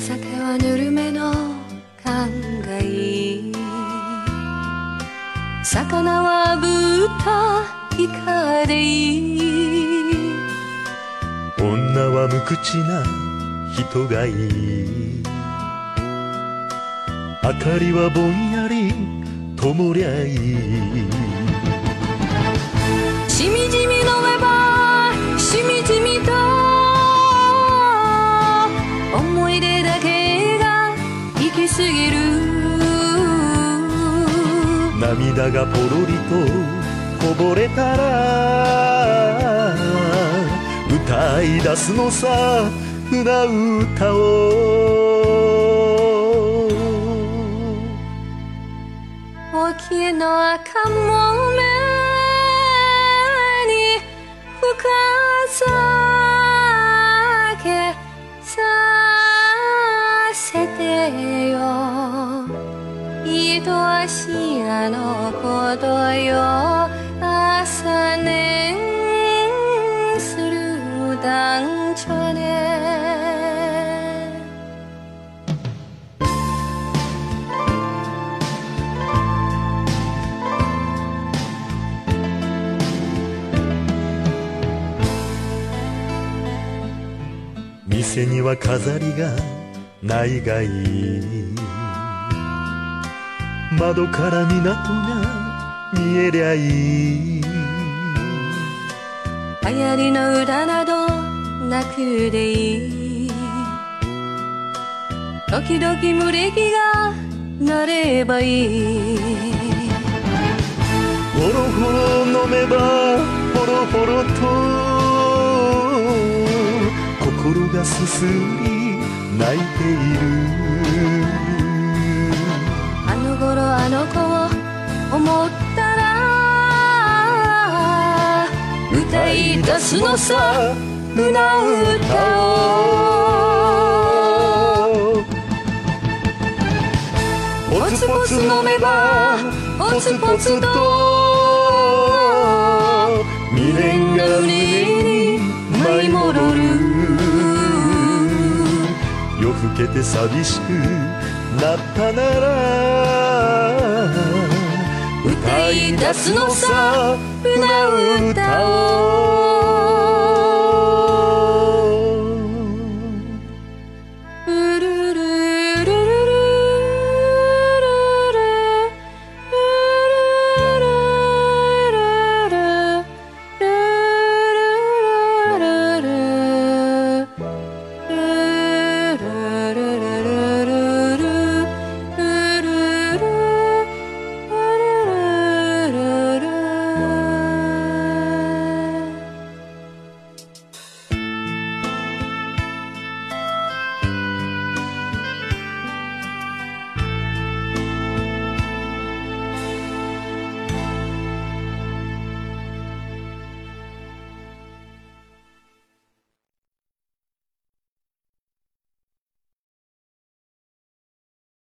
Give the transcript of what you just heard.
さはぬるめの缶がいい魚は豚イカでいい。女は無口な人がいい。明かりはぼんやりともりゃいい。しみじみの涙がポロリとこぼれたら歌い出すのさ。船歌を。沖の赤もめ愛しいあのことよ。朝寝する団長ね店には飾りがないがいい。窓から港が見えりゃいい流行りの歌などなくでいい。時々無力がなればいい。ほろほろ飲めばほろほろと心がすすり泣いている。思ったら歌い出すのさ船歌をポツポツ飲めばポツポツと未練が胸に舞い戻る。夜更けて寂しくなったならい出すのさ。歌う歌を